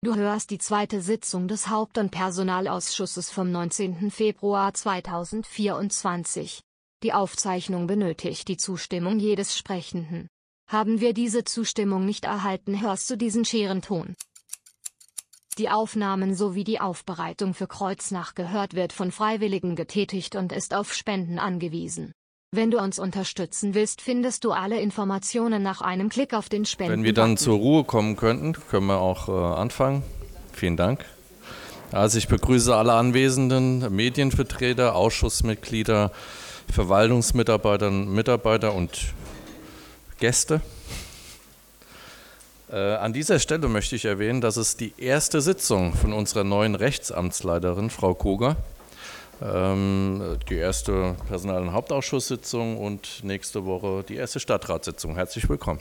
Du hörst die zweite Sitzung des Haupt- und Personalausschusses vom 19. Februar 2024. Die Aufzeichnung benötigt die Zustimmung jedes Sprechenden. Haben wir diese Zustimmung nicht erhalten, hörst du diesen Scherenton. Die Aufnahmen sowie die Aufbereitung für Kreuznach gehört wird von Freiwilligen getätigt und ist auf Spenden angewiesen. Wenn du uns unterstützen willst, findest du alle Informationen nach einem Klick auf den Spenden. Wenn wir dann zur Ruhe kommen könnten, können wir auch äh, anfangen. Vielen Dank. Also ich begrüße alle anwesenden Medienvertreter, Ausschussmitglieder, Verwaltungsmitarbeiter, Mitarbeiter und Gäste. Äh, an dieser Stelle möchte ich erwähnen, dass es die erste Sitzung von unserer neuen Rechtsamtsleiterin, Frau Koger, die erste Personal- und Hauptausschusssitzung und nächste Woche die erste Stadtratssitzung. Herzlich willkommen.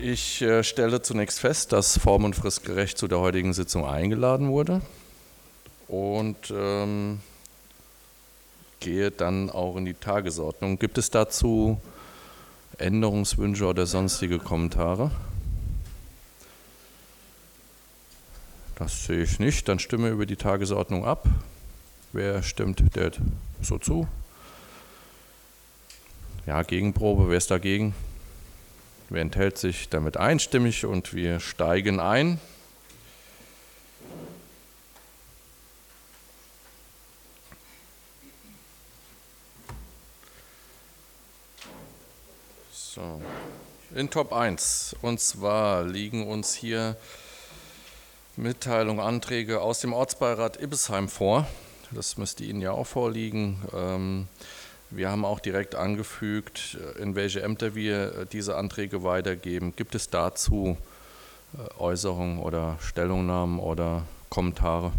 Ich äh, stelle zunächst fest, dass form- und fristgerecht zu der heutigen Sitzung eingeladen wurde und ähm, gehe dann auch in die Tagesordnung. Gibt es dazu Änderungswünsche oder sonstige Kommentare? Das sehe ich nicht. Dann stimme über die Tagesordnung ab. Wer stimmt der so zu? Ja, Gegenprobe. Wer ist dagegen? Wer enthält sich damit einstimmig und wir steigen ein. So, in Top 1. Und zwar liegen uns hier Mitteilung, Anträge aus dem Ortsbeirat Ibbesheim vor. Das müsste Ihnen ja auch vorliegen. Ähm, wir haben auch direkt angefügt, äh, in welche Ämter wir äh, diese Anträge weitergeben. Gibt es dazu äh, Äußerungen oder Stellungnahmen oder Kommentare?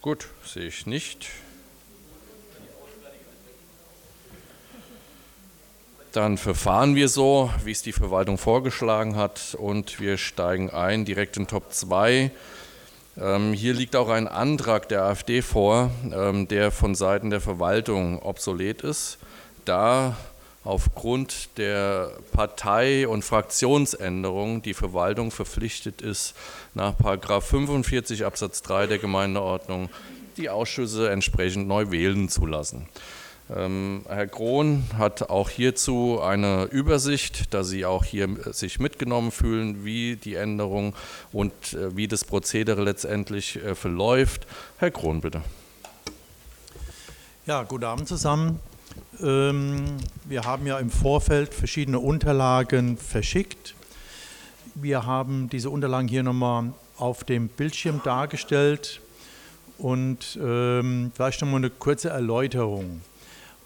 Gut, sehe ich nicht. Dann verfahren wir so, wie es die Verwaltung vorgeschlagen hat und wir steigen ein direkt in Top 2. Ähm, hier liegt auch ein Antrag der AfD vor, ähm, der von Seiten der Verwaltung obsolet ist, da aufgrund der Partei- und Fraktionsänderung die Verwaltung verpflichtet ist, nach 45 Absatz 3 der Gemeindeordnung die Ausschüsse entsprechend neu wählen zu lassen. Ähm, Herr Krohn hat auch hierzu eine Übersicht, dass Sie auch hier sich mitgenommen fühlen, wie die Änderung und äh, wie das Prozedere letztendlich äh, verläuft. Herr Krohn, bitte. Ja, guten Abend zusammen. Ähm, wir haben ja im Vorfeld verschiedene Unterlagen verschickt. Wir haben diese Unterlagen hier nochmal auf dem Bildschirm dargestellt und ähm, vielleicht nochmal eine kurze Erläuterung.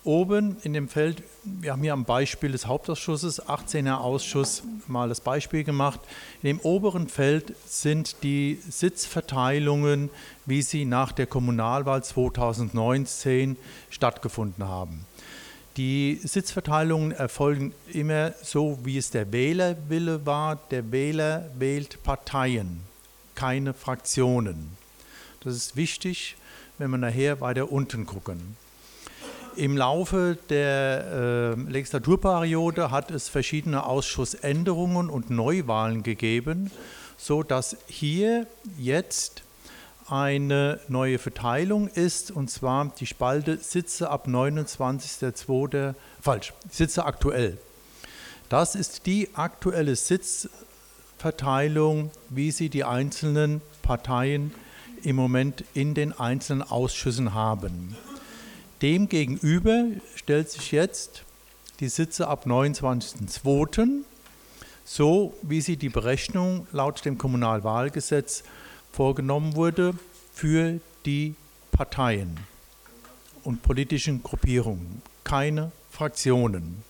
Oben in dem Feld, wir haben hier am Beispiel des Hauptausschusses, 18er Ausschuss, mal das Beispiel gemacht. In dem oberen Feld sind die Sitzverteilungen, wie sie nach der Kommunalwahl 2019 stattgefunden haben. Die Sitzverteilungen erfolgen immer so, wie es der Wählerwille war. Der Wähler wählt Parteien, keine Fraktionen. Das ist wichtig, wenn wir nachher weiter unten gucken. Im Laufe der äh, Legislaturperiode hat es verschiedene Ausschussänderungen und Neuwahlen gegeben, sodass hier jetzt eine neue Verteilung ist, und zwar die Spalte Sitze ab 29.02. falsch, Sitze aktuell. Das ist die aktuelle Sitzverteilung, wie sie die einzelnen Parteien im Moment in den einzelnen Ausschüssen haben. Demgegenüber stellt sich jetzt die Sitze ab 29.02. so, wie sie die Berechnung laut dem Kommunalwahlgesetz vorgenommen wurde für die Parteien und politischen Gruppierungen, keine Fraktionen.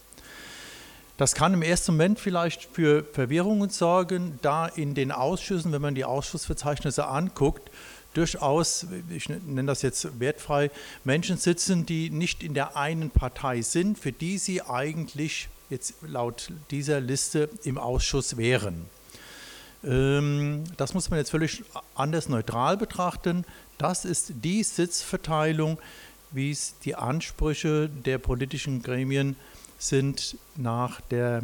Das kann im ersten Moment vielleicht für Verwirrungen sorgen, da in den Ausschüssen, wenn man die Ausschussverzeichnisse anguckt, durchaus, ich nenne das jetzt wertfrei, Menschen sitzen, die nicht in der einen Partei sind, für die sie eigentlich jetzt laut dieser Liste im Ausschuss wären. Ähm, das muss man jetzt völlig anders neutral betrachten. Das ist die Sitzverteilung, wie es die Ansprüche der politischen Gremien sind nach der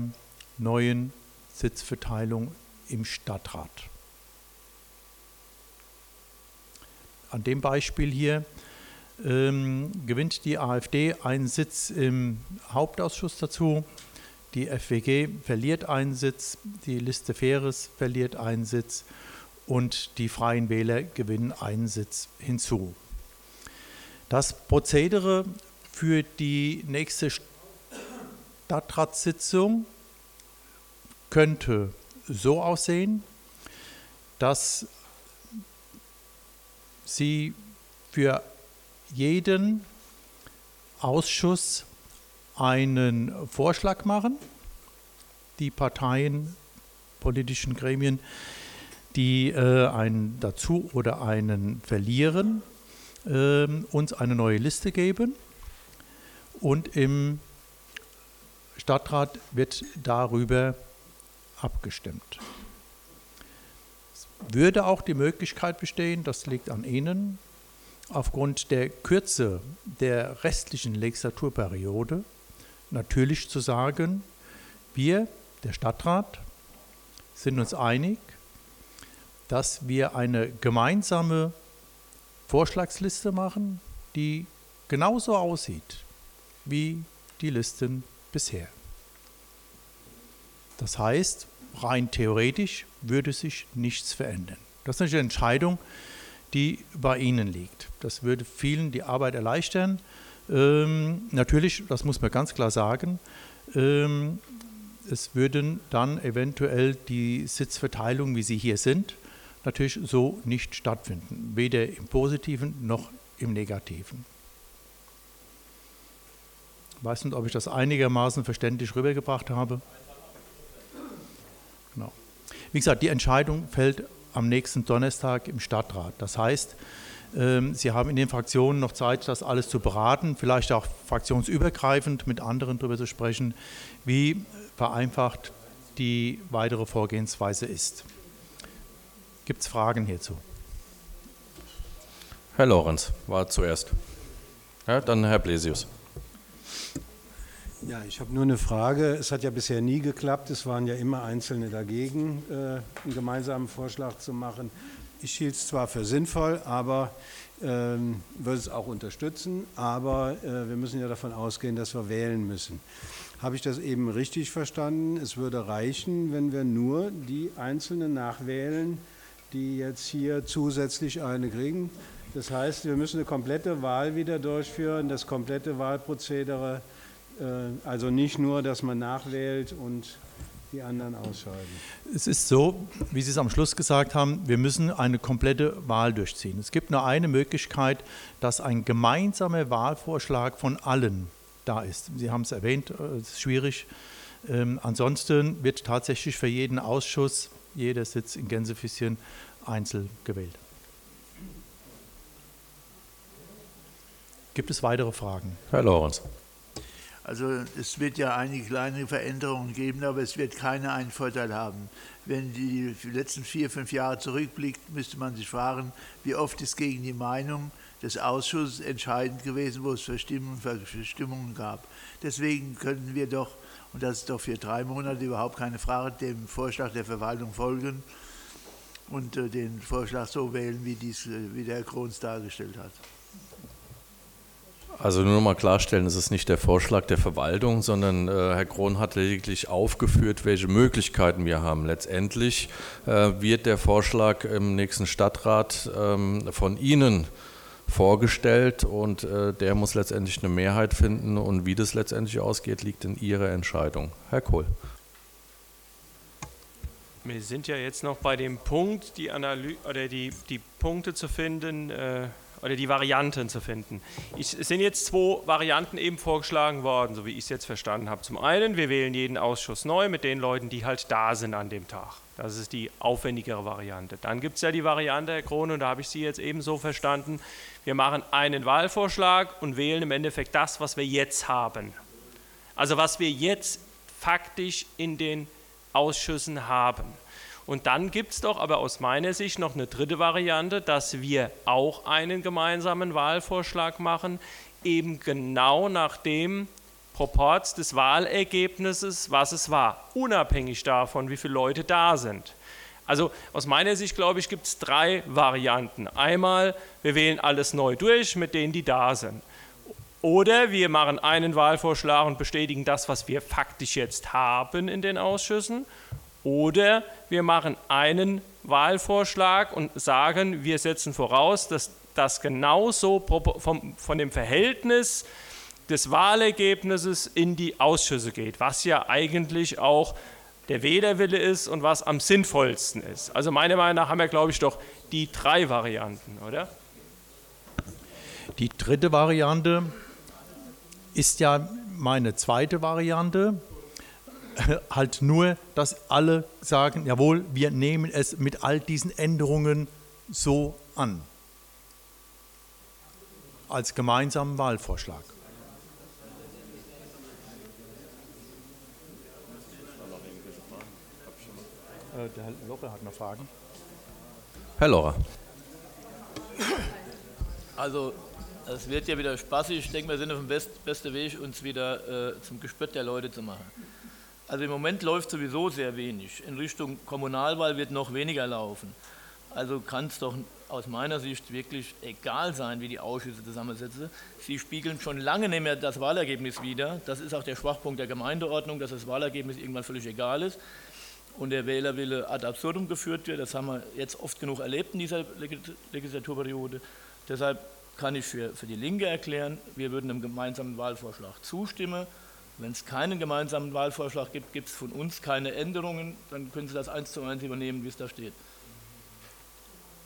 neuen Sitzverteilung im Stadtrat. An dem Beispiel hier ähm, gewinnt die AfD einen Sitz im Hauptausschuss dazu, die FWG verliert einen Sitz, die Liste Faires verliert einen Sitz und die Freien Wähler gewinnen einen Sitz hinzu. Das Prozedere für die nächste Stadtratssitzung könnte so aussehen, dass Sie für jeden Ausschuss einen Vorschlag machen. Die Parteien, politischen Gremien, die äh, einen dazu oder einen verlieren, äh, uns eine neue Liste geben. Und im Stadtrat wird darüber abgestimmt. Würde auch die Möglichkeit bestehen, das liegt an Ihnen, aufgrund der Kürze der restlichen Legislaturperiode natürlich zu sagen, wir, der Stadtrat, sind uns einig, dass wir eine gemeinsame Vorschlagsliste machen, die genauso aussieht wie die Listen bisher. Das heißt, rein theoretisch würde sich nichts verändern. Das ist eine Entscheidung, die bei Ihnen liegt. Das würde vielen die Arbeit erleichtern. Ähm, natürlich, das muss man ganz klar sagen, ähm, es würden dann eventuell die Sitzverteilungen, wie sie hier sind, natürlich so nicht stattfinden, weder im positiven noch im negativen. Ich weiß nicht, ob ich das einigermaßen verständlich rübergebracht habe. Genau. Wie gesagt, die Entscheidung fällt am nächsten Donnerstag im Stadtrat. Das heißt, ähm, Sie haben in den Fraktionen noch Zeit, das alles zu beraten, vielleicht auch fraktionsübergreifend mit anderen darüber zu sprechen, wie vereinfacht die weitere Vorgehensweise ist. Gibt es Fragen hierzu? Herr Lorenz war zuerst. Ja, dann Herr Blesius. Ja, ich habe nur eine Frage. Es hat ja bisher nie geklappt. Es waren ja immer Einzelne dagegen, äh, einen gemeinsamen Vorschlag zu machen. Ich hielt es zwar für sinnvoll, aber ähm, würde es auch unterstützen. Aber äh, wir müssen ja davon ausgehen, dass wir wählen müssen. Habe ich das eben richtig verstanden? Es würde reichen, wenn wir nur die Einzelnen nachwählen, die jetzt hier zusätzlich eine kriegen. Das heißt, wir müssen eine komplette Wahl wieder durchführen, das komplette Wahlprozedere also nicht nur, dass man nachwählt und die anderen ausscheiden. Es ist so, wie Sie es am Schluss gesagt haben, wir müssen eine komplette Wahl durchziehen. Es gibt nur eine Möglichkeit, dass ein gemeinsamer Wahlvorschlag von allen da ist. Sie haben es erwähnt, äh, es ist schwierig. Ähm, ansonsten wird tatsächlich für jeden Ausschuss jeder Sitz in Gänsefüßchen einzeln gewählt. Gibt es weitere Fragen? Herr Lorenz. Also es wird ja einige kleine Veränderungen geben, aber es wird keine einen Vorteil haben. Wenn die letzten vier, fünf Jahre zurückblickt, müsste man sich fragen, wie oft ist gegen die Meinung des Ausschusses entscheidend gewesen, wo es Verstimmungen, gab. Deswegen könnten wir doch, und das ist doch für drei Monate überhaupt keine Frage, dem Vorschlag der Verwaltung folgen und äh, den Vorschlag so wählen, wie, dies, äh, wie der Herr Krohns dargestellt hat. Also nur noch mal klarstellen, es ist nicht der Vorschlag der Verwaltung, sondern äh, Herr Krohn hat lediglich aufgeführt, welche Möglichkeiten wir haben. Letztendlich äh, wird der Vorschlag im nächsten Stadtrat ähm, von Ihnen vorgestellt und äh, der muss letztendlich eine Mehrheit finden und wie das letztendlich ausgeht, liegt in Ihrer Entscheidung. Herr Kohl. Wir sind ja jetzt noch bei dem Punkt, die, Analy oder die, die Punkte zu finden, äh, oder die Varianten zu finden. Ich, es sind jetzt zwei Varianten eben vorgeschlagen worden, so wie ich es jetzt verstanden habe. Zum einen, wir wählen jeden Ausschuss neu mit den Leuten, die halt da sind an dem Tag. Das ist die aufwendigere Variante. Dann gibt es ja die Variante, Herr Krone, und da habe ich Sie jetzt eben so verstanden, wir machen einen Wahlvorschlag und wählen im Endeffekt das, was wir jetzt haben. Also was wir jetzt faktisch in den Ausschüssen haben. Und dann gibt es doch aber aus meiner Sicht noch eine dritte Variante, dass wir auch einen gemeinsamen Wahlvorschlag machen eben genau nach dem Proports des Wahlergebnisses, was es war, unabhängig davon, wie viele Leute da sind. Also aus meiner Sicht, glaube ich, gibt es drei Varianten. Einmal, wir wählen alles neu durch mit denen, die da sind. Oder wir machen einen Wahlvorschlag und bestätigen das, was wir faktisch jetzt haben in den Ausschüssen. Oder wir machen einen Wahlvorschlag und sagen, wir setzen voraus, dass das genauso von dem Verhältnis des Wahlergebnisses in die Ausschüsse geht, was ja eigentlich auch der Wählerwille ist und was am sinnvollsten ist. Also meiner Meinung nach haben wir, glaube ich, doch die drei Varianten, oder? Die dritte Variante ist ja meine zweite Variante. Halt nur, dass alle sagen, jawohl, wir nehmen es mit all diesen Änderungen so an. Als gemeinsamen Wahlvorschlag. Äh, der Herr Loppe hat noch Fragen. Herr Lorra. Also, es wird ja wieder spaßig. Ich denke, wir sind auf dem best, besten Weg, uns wieder äh, zum Gespött der Leute zu machen. Also im Moment läuft sowieso sehr wenig. In Richtung Kommunalwahl wird noch weniger laufen. Also kann es doch aus meiner Sicht wirklich egal sein, wie die Ausschüsse zusammensetzen. Sie spiegeln schon lange nicht mehr das Wahlergebnis wider. Das ist auch der Schwachpunkt der Gemeindeordnung, dass das Wahlergebnis irgendwann völlig egal ist und der Wählerwille ad absurdum geführt wird. Das haben wir jetzt oft genug erlebt in dieser Legislaturperiode. Deshalb kann ich für, für die Linke erklären, wir würden einem gemeinsamen Wahlvorschlag zustimmen. Wenn es keinen gemeinsamen Wahlvorschlag gibt, gibt es von uns keine Änderungen, dann können Sie das eins zu eins übernehmen, wie es da steht.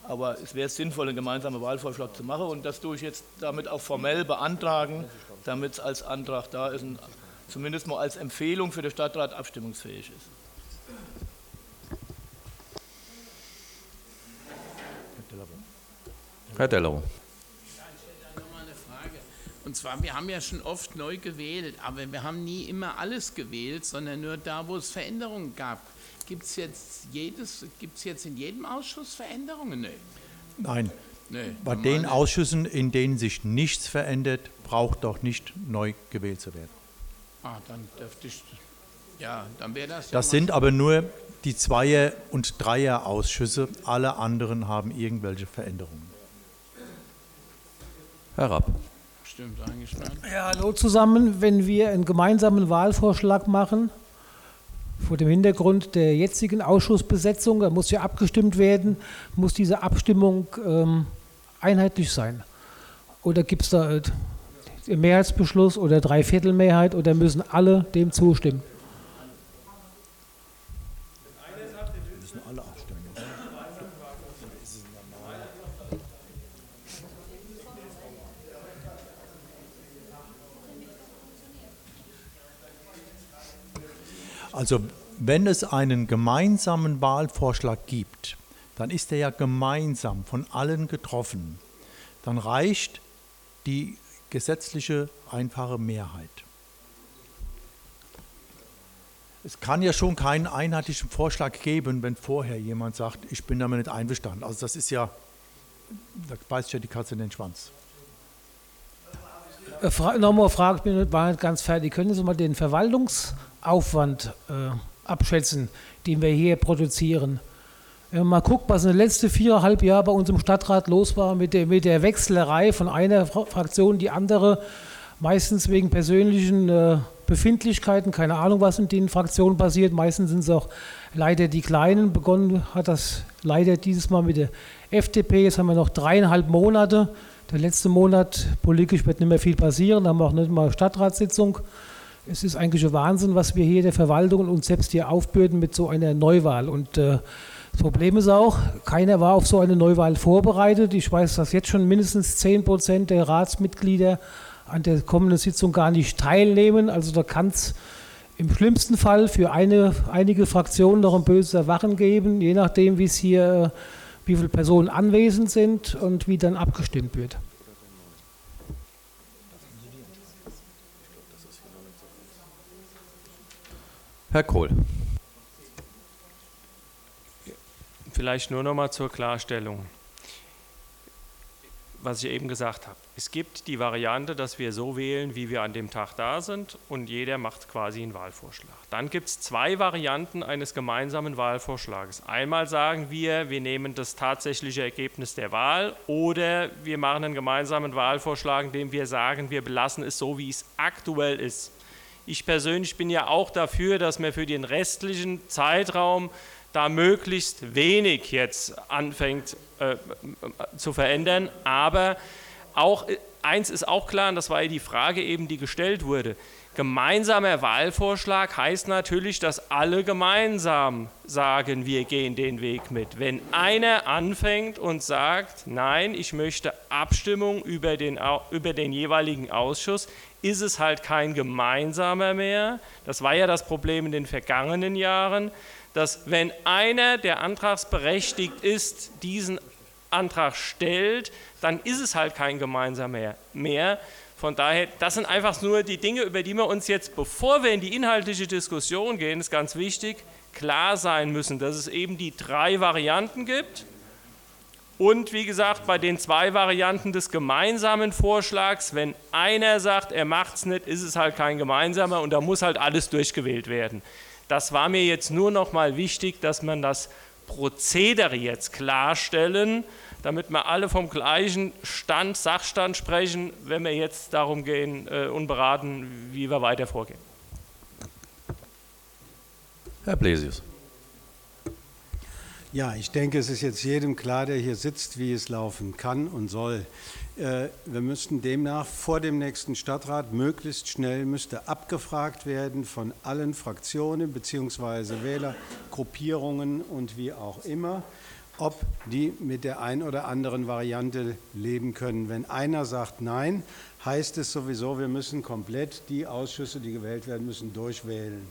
Aber es wäre sinnvoll, einen gemeinsamen Wahlvorschlag zu machen und das tue ich jetzt damit auch formell beantragen, damit es als Antrag da ist und zumindest mal als Empfehlung für den Stadtrat abstimmungsfähig ist. Herr Dello. Und zwar, wir haben ja schon oft neu gewählt, aber wir haben nie immer alles gewählt, sondern nur da, wo es Veränderungen gab. Gibt es jetzt, jetzt in jedem Ausschuss Veränderungen? Nee. Nein. Nee, Bei den nicht. Ausschüssen, in denen sich nichts verändert, braucht doch nicht neu gewählt zu werden. Ah, dann dürfte ich, ja, dann wäre das. Das ja sind aber nur die Zweier- und Dreier-Ausschüsse. Alle anderen haben irgendwelche Veränderungen. Herr Rapp. Stimmt nicht. Ja, hallo zusammen. Wenn wir einen gemeinsamen Wahlvorschlag machen, vor dem Hintergrund der jetzigen Ausschussbesetzung, da muss ja abgestimmt werden, muss diese Abstimmung ähm, einheitlich sein? Oder gibt es da einen Mehrheitsbeschluss oder Dreiviertelmehrheit oder müssen alle dem zustimmen? Also wenn es einen gemeinsamen Wahlvorschlag gibt, dann ist er ja gemeinsam von allen getroffen. Dann reicht die gesetzliche einfache Mehrheit. Es kann ja schon keinen einheitlichen Vorschlag geben, wenn vorher jemand sagt, ich bin damit nicht einverstanden. Also das ist ja, da beißt ja die Katze in den Schwanz. Äh, nochmal Frage, ich bin nicht ganz fertig. Können Sie mal den Verwaltungs- Aufwand äh, abschätzen, den wir hier produzieren. Wenn man mal guckt, was in den letzten viereinhalb Jahren bei uns im Stadtrat los war mit der, mit der Wechselerei von einer Fraktion in die andere, meistens wegen persönlichen äh, Befindlichkeiten, keine Ahnung, was in den Fraktionen passiert. Meistens sind es auch leider die Kleinen. Begonnen hat das leider dieses Mal mit der FDP. Jetzt haben wir noch dreieinhalb Monate. Der letzte Monat politisch wird nicht mehr viel passieren. Da haben wir auch nicht mal Stadtratssitzung. Es ist eigentlich Wahnsinn, was wir hier der Verwaltung und uns selbst hier aufbürden mit so einer Neuwahl. Und äh, das Problem ist auch, keiner war auf so eine Neuwahl vorbereitet. Ich weiß, dass jetzt schon mindestens 10 Prozent der Ratsmitglieder an der kommenden Sitzung gar nicht teilnehmen. Also da kann es im schlimmsten Fall für eine, einige Fraktionen noch ein böses Erwachen geben, je nachdem, wie es hier, wie viele Personen anwesend sind und wie dann abgestimmt wird. Herr Kohl. Vielleicht nur noch mal zur Klarstellung. was ich eben gesagt habe. Es gibt die Variante, dass wir so wählen, wie wir an dem Tag da sind und jeder macht quasi einen Wahlvorschlag. Dann gibt es zwei Varianten eines gemeinsamen Wahlvorschlages. Einmal sagen wir, wir nehmen das tatsächliche Ergebnis der Wahl oder wir machen einen gemeinsamen Wahlvorschlag, indem wir sagen, wir belassen es so, wie es aktuell ist. Ich persönlich bin ja auch dafür, dass wir für den restlichen Zeitraum da möglichst wenig jetzt anfängt äh, zu verändern. Aber auch eins ist auch klar, und das war ja die Frage eben, die gestellt wurde. Gemeinsamer Wahlvorschlag heißt natürlich, dass alle gemeinsam sagen, wir gehen den Weg mit. Wenn einer anfängt und sagt, nein, ich möchte Abstimmung über den, über den jeweiligen Ausschuss, ist es halt kein gemeinsamer mehr. Das war ja das Problem in den vergangenen Jahren dass wenn einer, der antragsberechtigt ist, diesen Antrag stellt, dann ist es halt kein gemeinsamer mehr. Von daher, das sind einfach nur die Dinge, über die wir uns jetzt, bevor wir in die inhaltliche Diskussion gehen, ist ganz wichtig, klar sein müssen, dass es eben die drei Varianten gibt. Und wie gesagt, bei den zwei Varianten des gemeinsamen Vorschlags, wenn einer sagt, er macht es nicht, ist es halt kein gemeinsamer und da muss halt alles durchgewählt werden. Das war mir jetzt nur noch mal wichtig, dass man das Prozedere jetzt klarstellen, damit wir alle vom gleichen Stand, Sachstand sprechen, wenn wir jetzt darum gehen äh, und beraten, wie wir weiter vorgehen. Herr Blesius. Ja, ich denke, es ist jetzt jedem klar, der hier sitzt, wie es laufen kann und soll. Äh, wir müssten demnach vor dem nächsten Stadtrat möglichst schnell müsste abgefragt werden von allen Fraktionen bzw. Wählergruppierungen und wie auch immer, ob die mit der ein oder anderen Variante leben können. Wenn einer sagt Nein, heißt es sowieso, wir müssen komplett die Ausschüsse, die gewählt werden müssen, durchwählen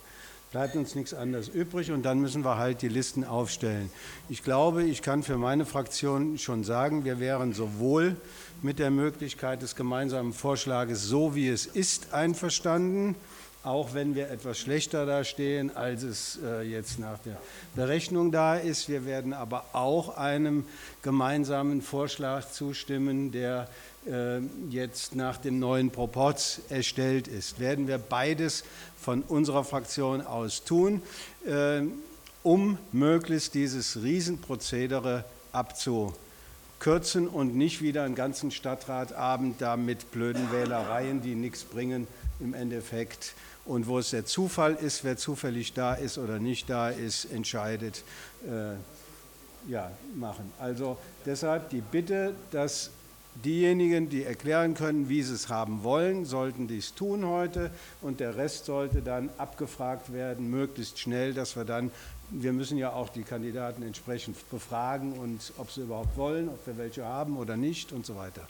bleibt uns nichts anderes übrig und dann müssen wir halt die Listen aufstellen. Ich glaube, ich kann für meine Fraktion schon sagen, wir wären sowohl mit der Möglichkeit des gemeinsamen Vorschlages, so wie es ist, einverstanden, auch wenn wir etwas schlechter dastehen, als es äh, jetzt nach der Berechnung da ist. Wir werden aber auch einem gemeinsamen Vorschlag zustimmen, der äh, jetzt nach dem neuen Proporz erstellt ist. Werden wir beides von unserer Fraktion aus tun, äh, um möglichst dieses Riesenprozedere abzukürzen und nicht wieder einen ganzen Stadtratabend da mit blöden Wählereien, die nichts bringen im Endeffekt und wo es der Zufall ist, wer zufällig da ist oder nicht da ist, entscheidet, äh, ja, machen. Also deshalb die Bitte, dass Diejenigen, die erklären können, wie sie es haben wollen, sollten dies tun heute und der Rest sollte dann abgefragt werden, möglichst schnell, dass wir dann, wir müssen ja auch die Kandidaten entsprechend befragen und ob sie überhaupt wollen, ob wir welche haben oder nicht und so weiter.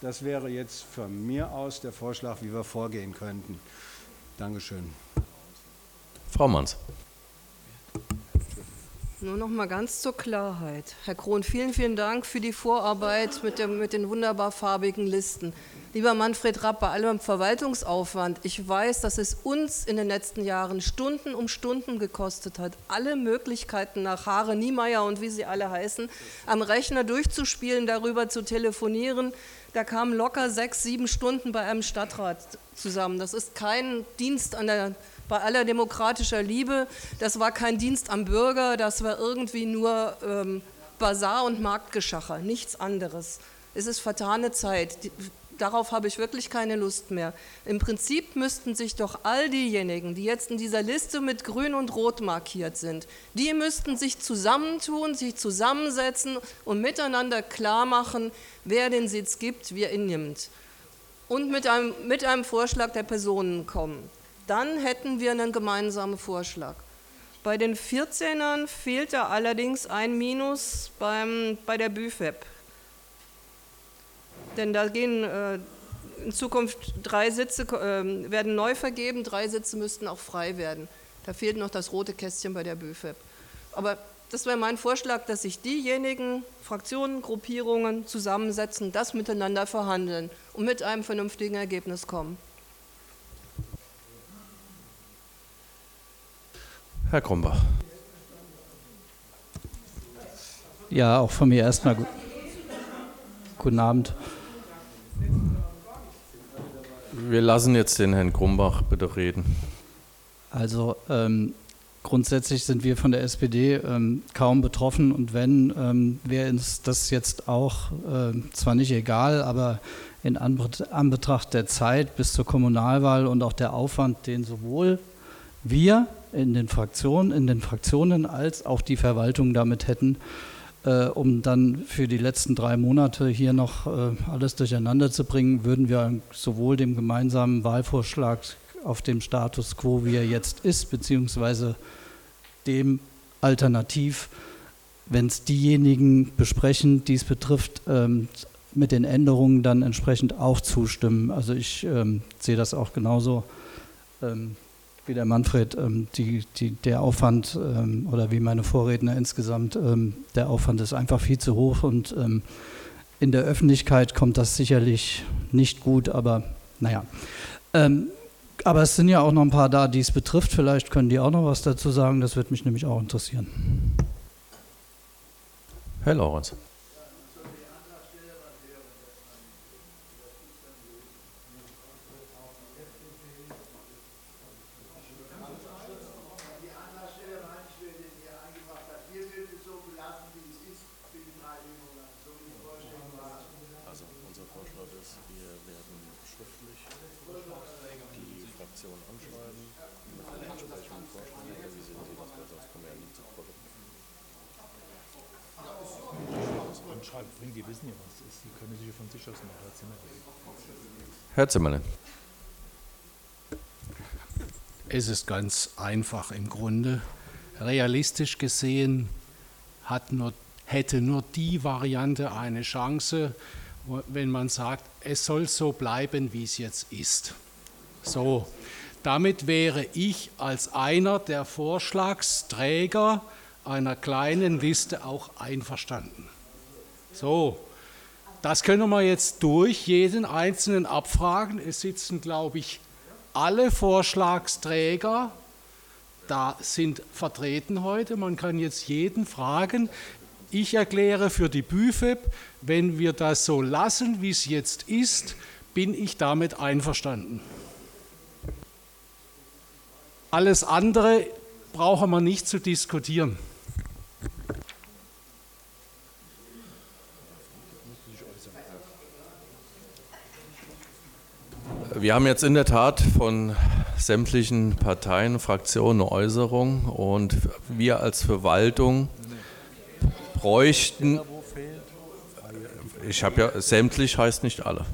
Das wäre jetzt von mir aus der Vorschlag, wie wir vorgehen könnten. Dankeschön. Frau Manns. Nur noch mal ganz zur Klarheit. Herr Krohn, vielen, vielen Dank für die Vorarbeit mit, dem, mit den wunderbar farbigen Listen. Lieber Manfred Rapp, bei allem Verwaltungsaufwand, ich weiß, dass es uns in den letzten Jahren Stunden um Stunden gekostet hat, alle Möglichkeiten nach Haare, Niemeyer und wie sie alle heißen, am Rechner durchzuspielen, darüber zu telefonieren. Da kamen locker sechs, sieben Stunden bei einem Stadtrat zusammen. Das ist kein Dienst an der bei aller demokratischer Liebe, das war kein Dienst am Bürger, das war irgendwie nur ähm, Bazar und Marktgeschacher, nichts anderes. Es ist vertane Zeit. Die, darauf habe ich wirklich keine Lust mehr. Im Prinzip müssten sich doch all diejenigen, die jetzt in dieser Liste mit Grün und Rot markiert sind, die müssten sich zusammentun, sich zusammensetzen und miteinander klar machen, wer den Sitz gibt, wie er ihn nimmt. Und mit einem, mit einem Vorschlag der Personen kommen dann hätten wir einen gemeinsamen Vorschlag. Bei den 14ern fehlt da allerdings ein Minus beim, bei der BÜFEP. Denn da gehen äh, in Zukunft drei Sitze, äh, werden neu vergeben, drei Sitze müssten auch frei werden. Da fehlt noch das rote Kästchen bei der BÜFEP. Aber das wäre mein Vorschlag, dass sich diejenigen Fraktionen, Gruppierungen zusammensetzen, das miteinander verhandeln und mit einem vernünftigen Ergebnis kommen. Herr Krumbach. Ja, auch von mir erstmal Guten Abend. Wir lassen jetzt den Herrn Grumbach bitte reden. Also ähm, grundsätzlich sind wir von der SPD ähm, kaum betroffen und wenn, ähm, wäre uns das jetzt auch äh, zwar nicht egal, aber in Anbetracht der Zeit bis zur Kommunalwahl und auch der Aufwand, den sowohl wir in den Fraktionen, in den Fraktionen als auch die Verwaltung damit hätten, äh, um dann für die letzten drei Monate hier noch äh, alles durcheinander zu bringen, würden wir sowohl dem gemeinsamen Wahlvorschlag auf dem Status quo, wie er jetzt ist, beziehungsweise dem Alternativ, wenn es diejenigen besprechen, die es betrifft, ähm, mit den Änderungen dann entsprechend auch zustimmen. Also ich ähm, sehe das auch genauso ähm, wie der Manfred. Ähm, die, die, der Aufwand ähm, oder wie meine Vorredner insgesamt, ähm, der Aufwand ist einfach viel zu hoch und in der Öffentlichkeit kommt das sicherlich nicht gut, aber naja. aber es sind ja auch noch ein paar da, die es betrifft. Vielleicht können die auch noch was dazu sagen. Das würde mich nämlich auch interessieren. Herr Lorenz. Herr Zimmerle. Es ist ganz einfach im Grunde. Realistisch gesehen nur, hätte nur die Variante eine Chance, wenn man sagt, es soll so bleiben, wie es jetzt ist. So, damit wäre ich als einer der Vorschlagsträger einer kleinen Liste auch einverstanden. So, das können wir jetzt durch jeden einzelnen abfragen. Es sitzen, glaube ich, alle Vorschlagsträger da sind vertreten heute. Man kann jetzt jeden fragen. Ich erkläre für die BÜFEP, wenn wir das so lassen, wie es jetzt ist, bin ich damit einverstanden. Alles andere brauchen wir nicht zu diskutieren. Wir haben jetzt in der Tat von sämtlichen Parteien, Fraktionen eine Äußerung und wir als Verwaltung bräuchten, ich habe ja, sämtlich heißt nicht alle.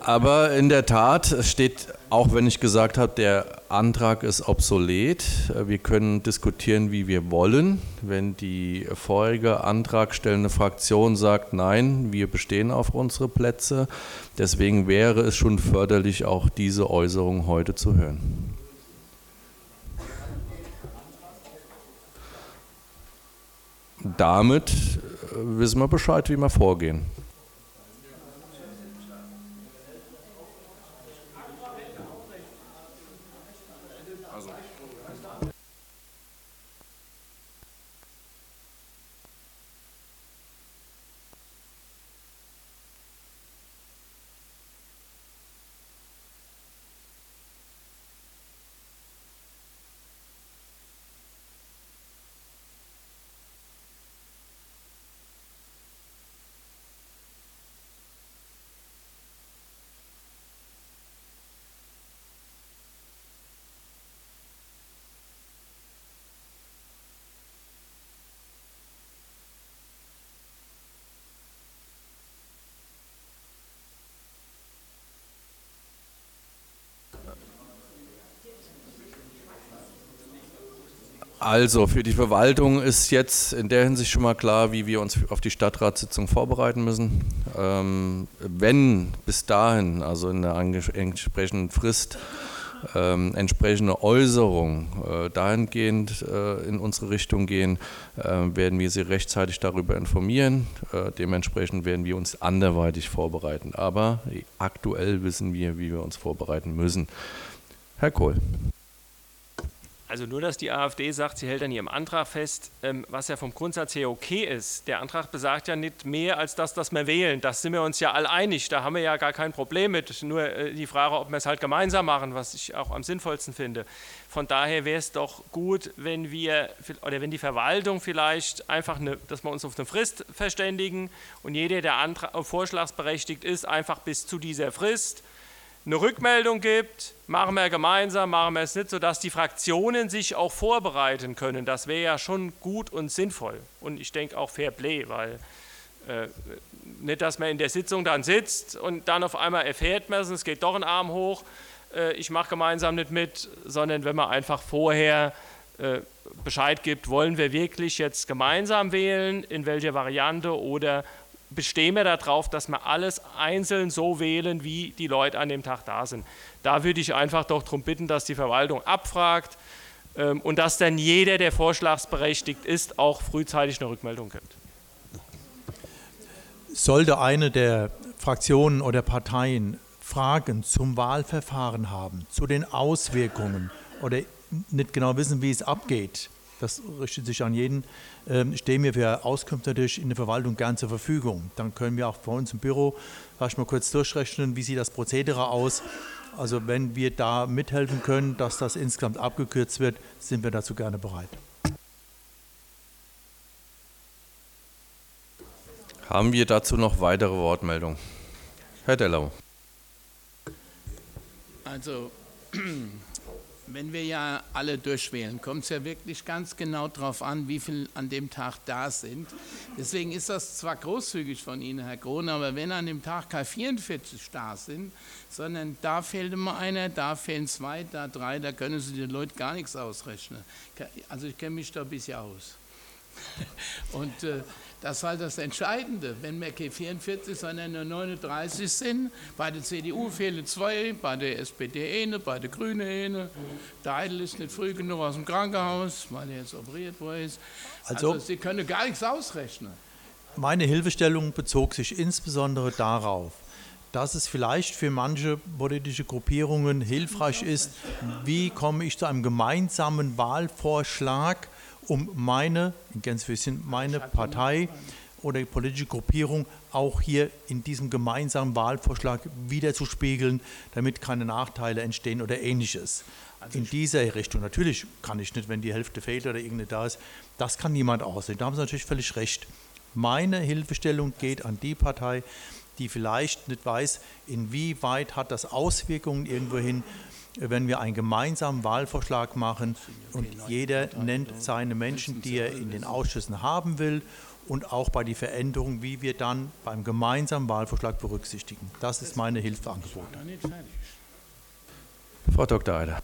Aber in der Tat steht auch wenn ich gesagt habe, der Antrag ist obsolet. Wir können diskutieren, wie wir wollen. Wenn die vorige antragstellende Fraktion sagt, nein, wir bestehen auf unsere Plätze, deswegen wäre es schon förderlich, auch diese Äußerung heute zu hören. Damit wissen wir Bescheid, wie wir vorgehen. Also für die Verwaltung ist jetzt in der Hinsicht schon mal klar, wie wir uns auf die Stadtratssitzung vorbereiten müssen. Ähm, wenn bis dahin, also in der entsprechenden Frist, ähm, entsprechende Äußerungen äh, dahingehend äh, in unsere Richtung gehen, äh, werden wir Sie rechtzeitig darüber informieren. Äh, dementsprechend werden wir uns anderweitig vorbereiten. Aber aktuell wissen wir, wie wir uns vorbereiten müssen. Herr Kohl. Also nur, dass die AfD sagt, sie hält an ihrem Antrag fest, ähm, was ja vom Grundsatz her okay ist. Der Antrag besagt ja nicht mehr als das, dass wir wählen. Das sind wir uns ja all einig. Da haben wir ja gar kein Problem mit. Nur äh, die Frage, ob wir es halt gemeinsam machen, was ich auch am sinnvollsten finde. Von daher wäre es doch gut, wenn wir oder wenn die Verwaltung vielleicht einfach, eine, dass wir uns auf eine Frist verständigen und jeder, der Antrag, vorschlagsberechtigt ist, einfach bis zu dieser Frist eine Rückmeldung gibt, machen wir gemeinsam, machen wir es nicht, sodass die Fraktionen sich auch vorbereiten können. Das wäre ja schon gut und sinnvoll. Und ich denke auch Fair Play, weil äh, nicht, dass man in der Sitzung dann sitzt und dann auf einmal erfährt man es, geht doch ein Arm hoch, äh, ich mache gemeinsam nicht mit, sondern wenn man einfach vorher äh, Bescheid gibt, wollen wir wirklich jetzt gemeinsam wählen, in welcher Variante oder bestehen wir darauf, dass wir alles einzeln so wählen, wie die Leute an dem Tag da sind. Da würde ich einfach doch darum bitten, dass die Verwaltung abfragt ähm, und dass dann jeder, der vorschlagsberechtigt ist, auch frühzeitig eine Rückmeldung gibt. Sollte eine der Fraktionen oder Parteien Fragen zum Wahlverfahren haben, zu den Auswirkungen oder nicht genau wissen, wie es abgeht, das richtet sich an jeden, ähm, stehen wir für Auskünfte natürlich in der Verwaltung gern zur Verfügung. Dann können wir auch bei uns im Büro vielleicht mal kurz durchrechnen, wie sieht das Prozedere aus. Also wenn wir da mithelfen können, dass das insgesamt abgekürzt wird, sind wir dazu gerne bereit. Haben wir dazu noch weitere Wortmeldungen? Herr Dellau. Also wenn wir ja alle durchwählen, kommt es ja wirklich ganz genau darauf an, wie viel an dem Tag da sind. Deswegen ist das zwar großzügig von Ihnen, Herr Krohn, aber wenn an dem Tag keine 44 da sind, sondern da fehlt immer einer, da fehlen zwei, da drei, da können Sie den Leuten gar nichts ausrechnen. Also ich kenne mich da ein bisschen aus. Und äh, das ist halt das Entscheidende. Wenn wir keine 44, sondern nur 39 sind, bei der CDU fehlen zwei, bei der SPD eine, bei der Grünen eine. Der Eidel ist nicht früh genug aus dem Krankenhaus, weil er jetzt operiert worden ist. Also, also Sie können gar nichts ausrechnen. Meine Hilfestellung bezog sich insbesondere darauf, dass es vielleicht für manche politische Gruppierungen hilfreich ist, wie komme ich zu einem gemeinsamen Wahlvorschlag, um meine, in Gänsefüßchen, meine Partei oder die politische Gruppierung auch hier in diesem gemeinsamen Wahlvorschlag wiederzuspiegeln, damit keine Nachteile entstehen oder ähnliches. Also in dieser Richtung. Natürlich kann ich nicht, wenn die Hälfte fehlt oder irgendeine da ist, das kann niemand aussehen. Da haben Sie natürlich völlig recht. Meine Hilfestellung geht an die Partei, die vielleicht nicht weiß, inwieweit hat das Auswirkungen irgendwohin, wenn wir einen gemeinsamen Wahlvorschlag machen und jeder nennt seine Menschen, die er in den Ausschüssen haben will und auch bei den Veränderungen, wie wir dann beim gemeinsamen Wahlvorschlag berücksichtigen. Das ist meine Hilfeangebot. Frau Dr. Eider.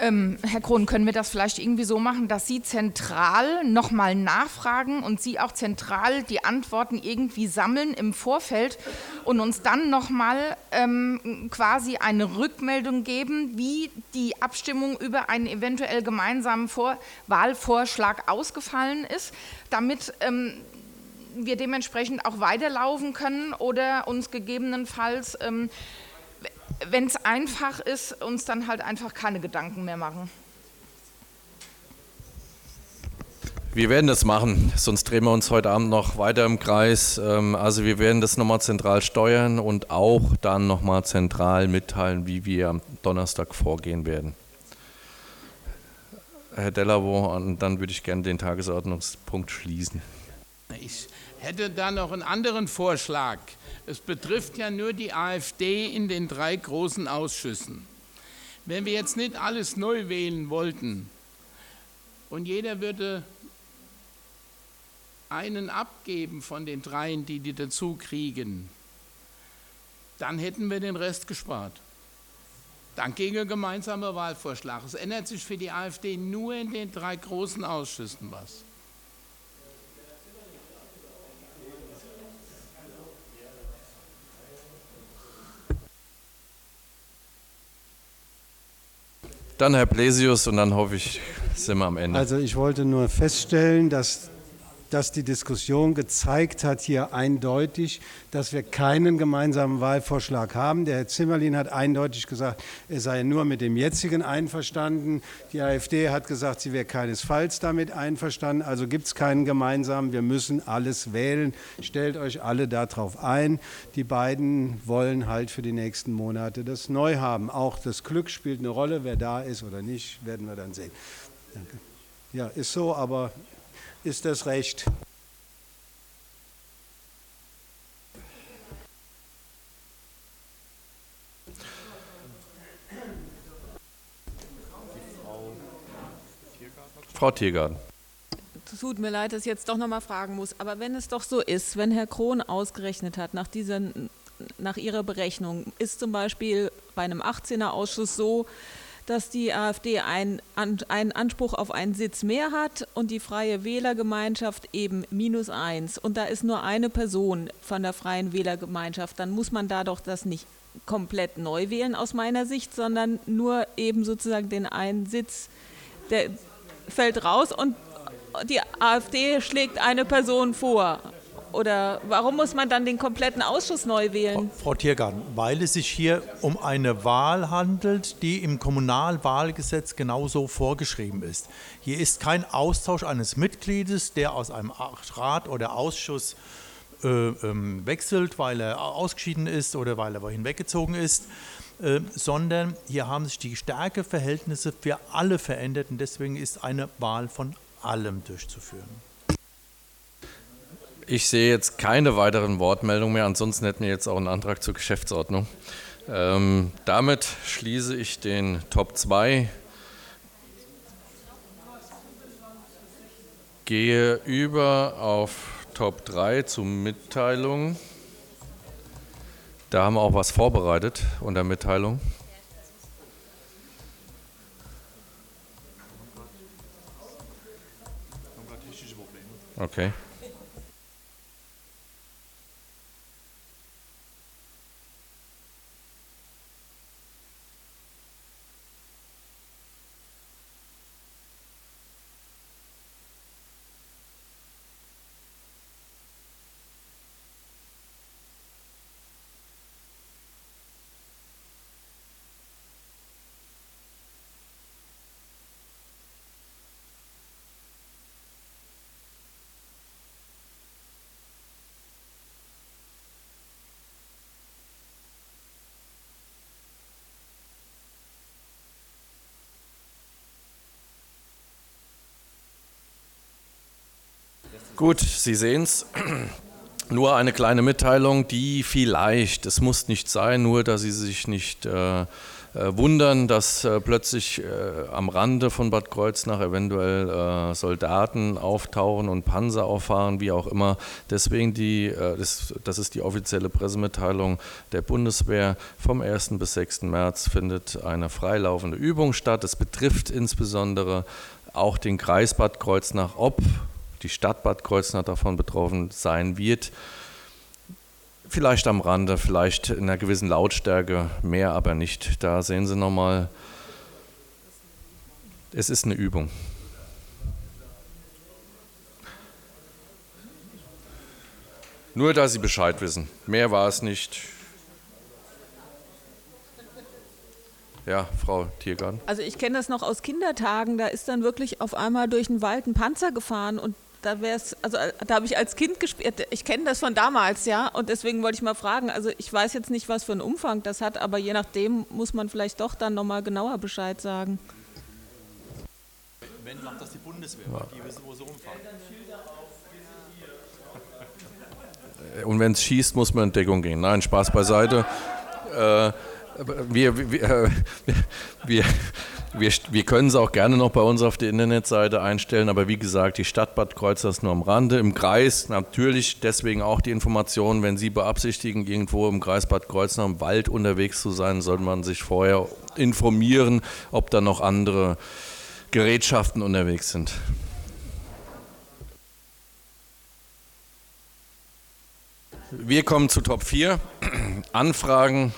Ähm, Herr Krohn, können wir das vielleicht irgendwie so machen, dass Sie zentral nochmal nachfragen und Sie auch zentral die Antworten irgendwie sammeln im Vorfeld und uns dann nochmal ähm, quasi eine Rückmeldung geben, wie die Abstimmung über einen eventuell gemeinsamen Vor Wahlvorschlag ausgefallen ist, damit ähm, wir dementsprechend auch weiterlaufen können oder uns gegebenenfalls ähm, wenn es einfach ist, uns dann halt einfach keine Gedanken mehr machen. Wir werden das machen, sonst drehen wir uns heute Abend noch weiter im Kreis. Ähm, also wir werden das nochmal zentral steuern und auch dann nochmal zentral mitteilen, wie wir am Donnerstag vorgehen werden. Herr Delavo, und dann würde ich gerne den Tagesordnungspunkt schließen. Ich hätte da noch einen anderen Vorschlag. Es betrifft ja nur die AfD in den drei großen Ausschüssen. Wenn wir jetzt nicht alles neu wählen wollten und jeder würde einen abgeben von den dreien, die die dazu kriegen, dann hätten wir den Rest gespart. Dann ginge gemeinsamer Wahlvorschlag. Es ändert sich für die AfD nur in den drei großen Ausschüssen was. Dann Herr Blesius und dann hoffe ich, sind wir am Ende. Also ich wollte nur feststellen, dass dass die Diskussion gezeigt hat hier eindeutig, dass wir keinen gemeinsamen Wahlvorschlag haben. Der Herr Zimmerlin hat eindeutig gesagt, er sei nur mit dem jetzigen einverstanden. Die AfD hat gesagt, sie wäre keinesfalls damit einverstanden. Also gibt es keinen gemeinsamen. Wir müssen alles wählen. Stellt euch alle darauf ein. Die beiden wollen halt für die nächsten Monate das neu haben. Auch das Glück spielt eine Rolle. Wer da ist oder nicht, werden wir dann sehen. Danke. Ja, ist so, aber ist das Recht. Frau Tiergarten. Tut mir leid, dass ich jetzt doch noch mal fragen muss, aber wenn es doch so ist, wenn Herr Krohn ausgerechnet hat, nach, dieser, nach Ihrer Berechnung, ist zum Beispiel bei einem 18er-Ausschuss so, dass die AfD einen, einen Anspruch auf einen Sitz mehr hat und die Freie Wählergemeinschaft eben minus eins. Und da ist nur eine Person von der Freien Wählergemeinschaft. Dann muss man da doch das nicht komplett neu wählen aus meiner Sicht, sondern nur eben sozusagen den einen Sitz, der fällt raus und die AfD schlägt eine Person vor. Oder warum muss man dann den kompletten Ausschuss neu wählen? Frau Tiergarten, weil es sich hier um eine Wahl handelt, die im Kommunalwahlgesetz genauso vorgeschrieben ist. Hier ist kein Austausch eines Mitgliedes, der aus einem Rat oder Ausschuss äh, ähm, wechselt, weil er ausgeschieden ist oder weil er wohin weggezogen ist. Äh, sondern hier haben sich die Stärkeverhältnisse für alle verändert und deswegen ist eine Wahl von allem durchzuführen. Ich sehe jetzt keine weiteren Wortmeldungen mehr, ansonsten hätten wir jetzt auch einen Antrag zur Geschäftsordnung. Ähm, damit schließe ich den Top 2. Gehe über auf Top 3 zu Mitteilungen. Da haben wir auch was vorbereitet unter Mitteilung. Okay. Gut, Sie sehen es. Nur eine kleine Mitteilung, die vielleicht, es muss nicht sein, nur dass Sie sich nicht äh, äh, wundern, dass äh, plötzlich äh, am Rande von Bad Kreuznach eventuell äh, Soldaten auftauchen und Panzer auffahren, wie auch immer. Deswegen die, äh, das, das ist die offizielle Pressemitteilung der Bundeswehr. Vom 1. bis 6. März findet eine freilaufende Übung statt. Es betrifft insbesondere auch den Kreis Bad Kreuznach, ob die Stadt Bad Kreuznach davon betroffen sein wird. Vielleicht am Rande, vielleicht in einer gewissen Lautstärke, mehr aber nicht. Da sehen Sie nochmal, es ist eine Übung. Nur, dass Sie Bescheid wissen. Mehr war es nicht. Ja, Frau Tiergarten. Also ich kenne das noch aus Kindertagen, da ist dann wirklich auf einmal durch den Wald ein Panzer gefahren und da wäre es, also da habe ich als Kind gespielt, ich kenne das von damals, ja, und deswegen wollte ich mal fragen, also ich weiß jetzt nicht, was für einen Umfang das hat, aber je nachdem muss man vielleicht doch dann nochmal genauer Bescheid sagen. Wenn macht das die Bundeswehr, die wissen, wo sie rumfahren. Und wenn es schießt, muss man in Deckung gehen. Nein, Spaß beiseite. Äh, wir, wir, wir, wir, wir können es auch gerne noch bei uns auf der Internetseite einstellen, aber wie gesagt, die Stadt Bad Kreuznach ist nur am Rande. Im Kreis natürlich deswegen auch die Information, wenn Sie beabsichtigen, irgendwo im Kreis Bad Kreuznach im Wald unterwegs zu sein, sollte man sich vorher informieren, ob da noch andere Gerätschaften unterwegs sind. Wir kommen zu Top 4. Anfragen